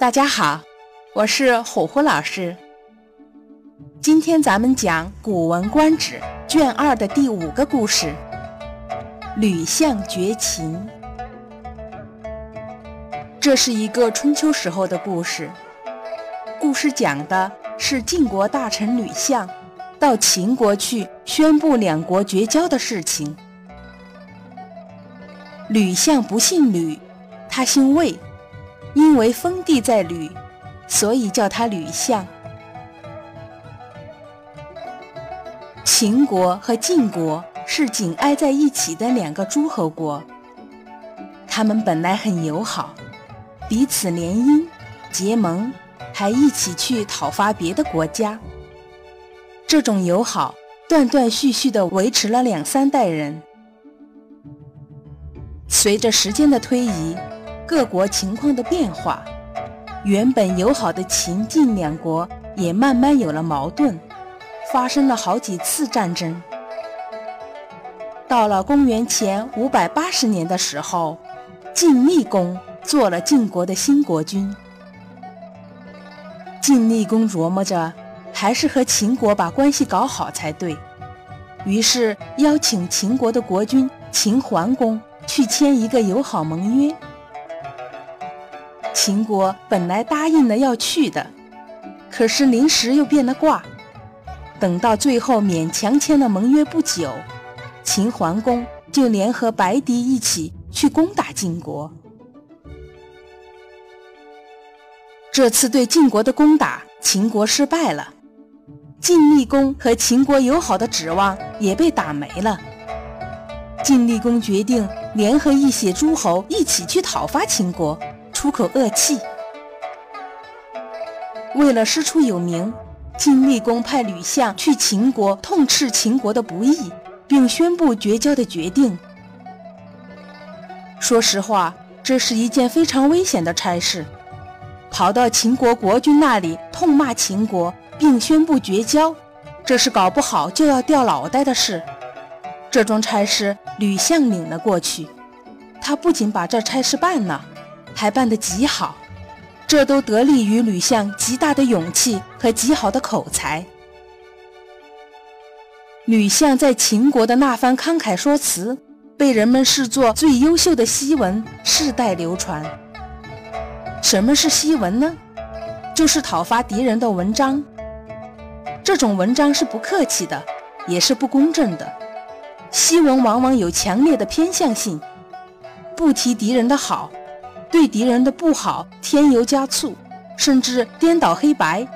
大家好，我是虎虎老师。今天咱们讲《古文观止》卷二的第五个故事——吕相绝秦。这是一个春秋时候的故事。故事讲的是晋国大臣吕相到秦国去宣布两国绝交的事情。吕相不姓吕，他姓魏。因为封地在吕，所以叫他吕相。秦国和晋国是紧挨在一起的两个诸侯国，他们本来很友好，彼此联姻、结盟，还一起去讨伐别的国家。这种友好断断续续地维持了两三代人。随着时间的推移。各国情况的变化，原本友好的秦晋两国也慢慢有了矛盾，发生了好几次战争。到了公元前五百八十年的时候，晋厉公做了晋国的新国君。晋厉公琢磨着，还是和秦国把关系搞好才对，于是邀请秦国的国君秦桓公去签一个友好盟约。秦国本来答应了要去的，可是临时又变了卦。等到最后勉强签了盟约不久，秦桓公就联合白狄一起去攻打晋国。这次对晋国的攻打，秦国失败了，晋厉公和秦国友好的指望也被打没了。晋厉公决定联合一些诸侯一起去讨伐秦国。出口恶气。为了师出有名，晋厉公派吕相去秦国痛斥秦国的不义，并宣布绝交的决定。说实话，这是一件非常危险的差事。跑到秦国国君那里痛骂秦国，并宣布绝交，这是搞不好就要掉脑袋的事。这桩差事，吕相领了过去。他不仅把这差事办了。还办得极好，这都得力于吕相极大的勇气和极好的口才。吕相在秦国的那番慷慨说辞，被人们视作最优秀的檄文，世代流传。什么是檄文呢？就是讨伐敌人的文章。这种文章是不客气的，也是不公正的。檄文往往有强烈的偏向性，不提敌人的好。对敌人的不好添油加醋，甚至颠倒黑白。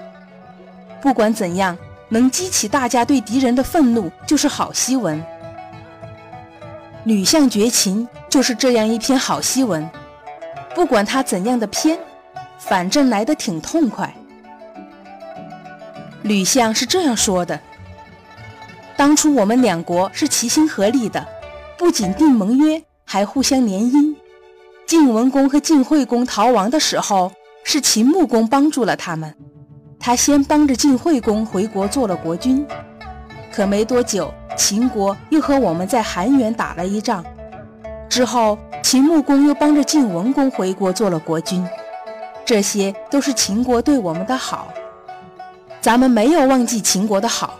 不管怎样，能激起大家对敌人的愤怒，就是好檄文。吕相绝情就是这样一篇好檄文，不管他怎样的偏，反正来得挺痛快。吕相是这样说的：当初我们两国是齐心合力的，不仅定盟约，还互相联姻。晋文公和晋惠公逃亡的时候，是秦穆公帮助了他们。他先帮着晋惠公回国做了国君，可没多久，秦国又和我们在韩原打了一仗。之后，秦穆公又帮着晋文公回国做了国君。这些都是秦国对我们的好，咱们没有忘记秦国的好。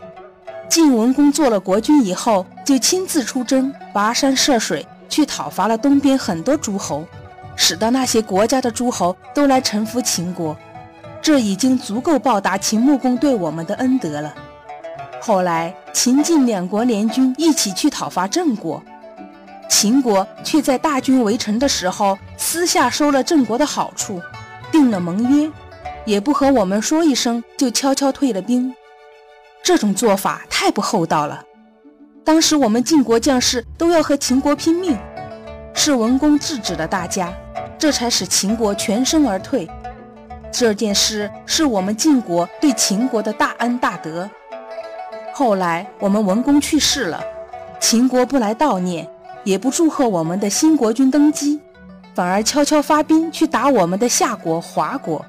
晋文公做了国君以后，就亲自出征，跋山涉水。去讨伐了东边很多诸侯，使得那些国家的诸侯都来臣服秦国，这已经足够报答秦穆公对我们的恩德了。后来秦晋两国联军一起去讨伐郑国，秦国却在大军围城的时候私下收了郑国的好处，定了盟约，也不和我们说一声就悄悄退了兵，这种做法太不厚道了。当时我们晋国将士都要和秦国拼命，是文公制止了大家，这才使秦国全身而退。这件事是我们晋国对秦国的大恩大德。后来我们文公去世了，秦国不来悼念，也不祝贺我们的新国君登基，反而悄悄发兵去打我们的夏国华国，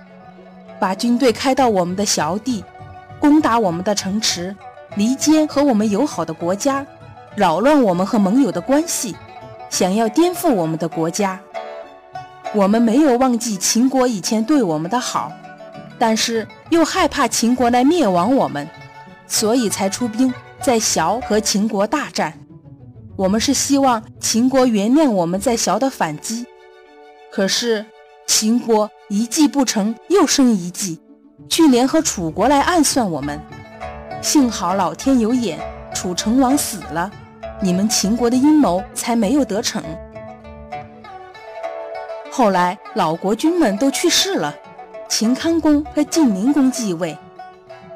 把军队开到我们的小地，攻打我们的城池。离间和我们友好的国家，扰乱我们和盟友的关系，想要颠覆我们的国家。我们没有忘记秦国以前对我们的好，但是又害怕秦国来灭亡我们，所以才出兵在崤和秦国大战。我们是希望秦国原谅我们在崤的反击，可是秦国一计不成又生一计，去联合楚国来暗算我们。幸好老天有眼，楚成王死了，你们秦国的阴谋才没有得逞。后来老国君们都去世了，秦康公和晋宁公继位。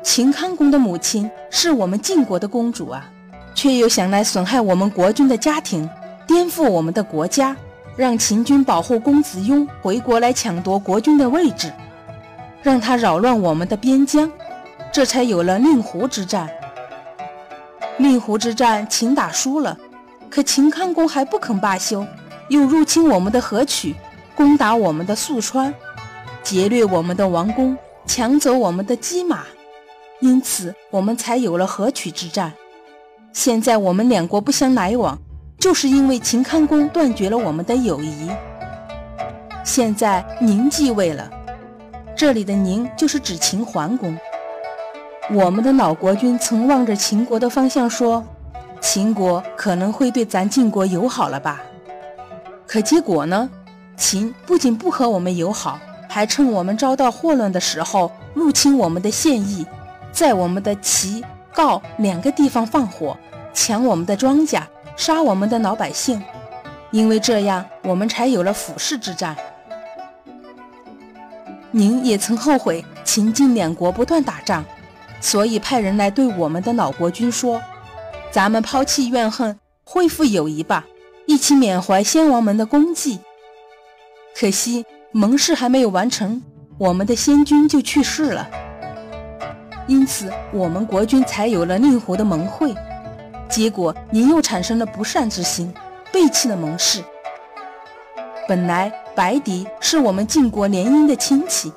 秦康公的母亲是我们晋国的公主啊，却又想来损害我们国君的家庭，颠覆我们的国家，让秦军保护公子雍回国来抢夺国君的位置，让他扰乱我们的边疆，这才有了令狐之战。令狐之战秦打输了，可秦康公还不肯罢休，又入侵我们的河曲。攻打我们的宿川，劫掠我们的王宫，抢走我们的机马，因此我们才有了河曲之战。现在我们两国不相来往，就是因为秦康公断绝了我们的友谊。现在您继位了，这里的您就是指秦桓公。我们的老国君曾望着秦国的方向说：“秦国可能会对咱晋国友好了吧？”可结果呢？秦不仅不和我们友好，还趁我们遭到祸乱的时候入侵我们的县邑，在我们的齐、告两个地方放火，抢我们的庄稼，杀我们的老百姓。因为这样，我们才有了俯视之战。您也曾后悔秦晋两国不断打仗，所以派人来对我们的老国君说：“咱们抛弃怨恨，恢复友谊吧，一起缅怀先王们的功绩。”可惜盟誓还没有完成，我们的先君就去世了，因此我们国君才有了令狐的盟会。结果您又产生了不善之心，背弃了盟誓。本来白狄是我们晋国联姻的亲戚，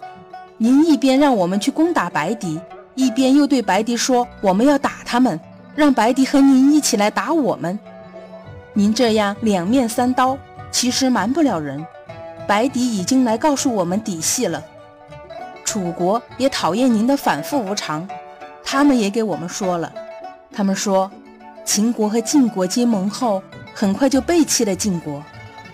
您一边让我们去攻打白狄，一边又对白狄说我们要打他们，让白狄和您一起来打我们。您这样两面三刀，其实瞒不了人。白狄已经来告诉我们底细了，楚国也讨厌您的反复无常，他们也给我们说了。他们说，秦国和晋国结盟后，很快就背弃了晋国。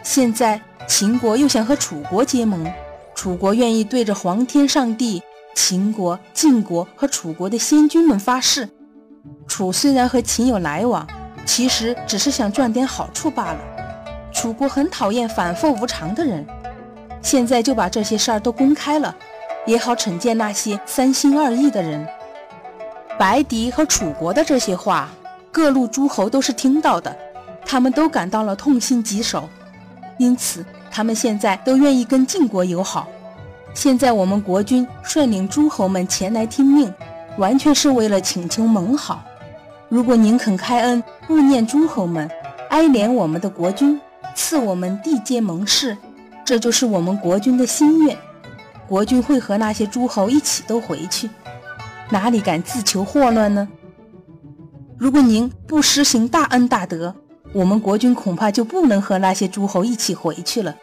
现在秦国又想和楚国结盟，楚国愿意对着皇天上帝、秦国、晋国和楚国的先君们发誓。楚虽然和秦有来往，其实只是想赚点好处罢了。楚国很讨厌反复无常的人。现在就把这些事儿都公开了，也好惩戒那些三心二意的人。白狄和楚国的这些话，各路诸侯都是听到的，他们都感到了痛心疾首，因此他们现在都愿意跟晋国友好。现在我们国君率领诸侯们前来听命，完全是为了请求盟好。如果您肯开恩，勿念诸侯们，哀怜我们的国君，赐我们缔结盟誓。这就是我们国君的心愿，国君会和那些诸侯一起都回去，哪里敢自求祸乱呢？如果您不施行大恩大德，我们国君恐怕就不能和那些诸侯一起回去了。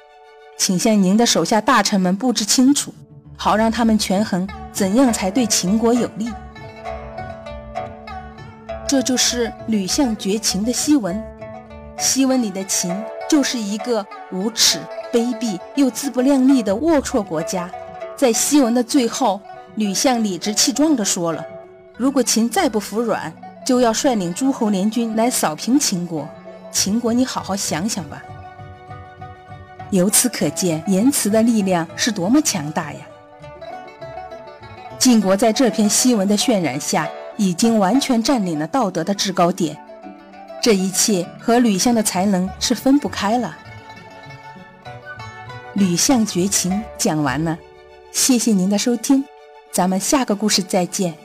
请向您的手下大臣们布置清楚，好让他们权衡怎样才对秦国有利。这就是吕相绝秦的檄文，檄文里的秦就是一个无耻。卑鄙又自不量力的龌龊国家，在檄文的最后，吕相理直气壮地说了：“如果秦再不服软，就要率领诸侯联军来扫平秦国。秦国，你好好想想吧。”由此可见，言辞的力量是多么强大呀！晋国在这篇檄文的渲染下，已经完全占领了道德的制高点。这一切和吕相的才能是分不开了。吕相绝情讲完了，谢谢您的收听，咱们下个故事再见。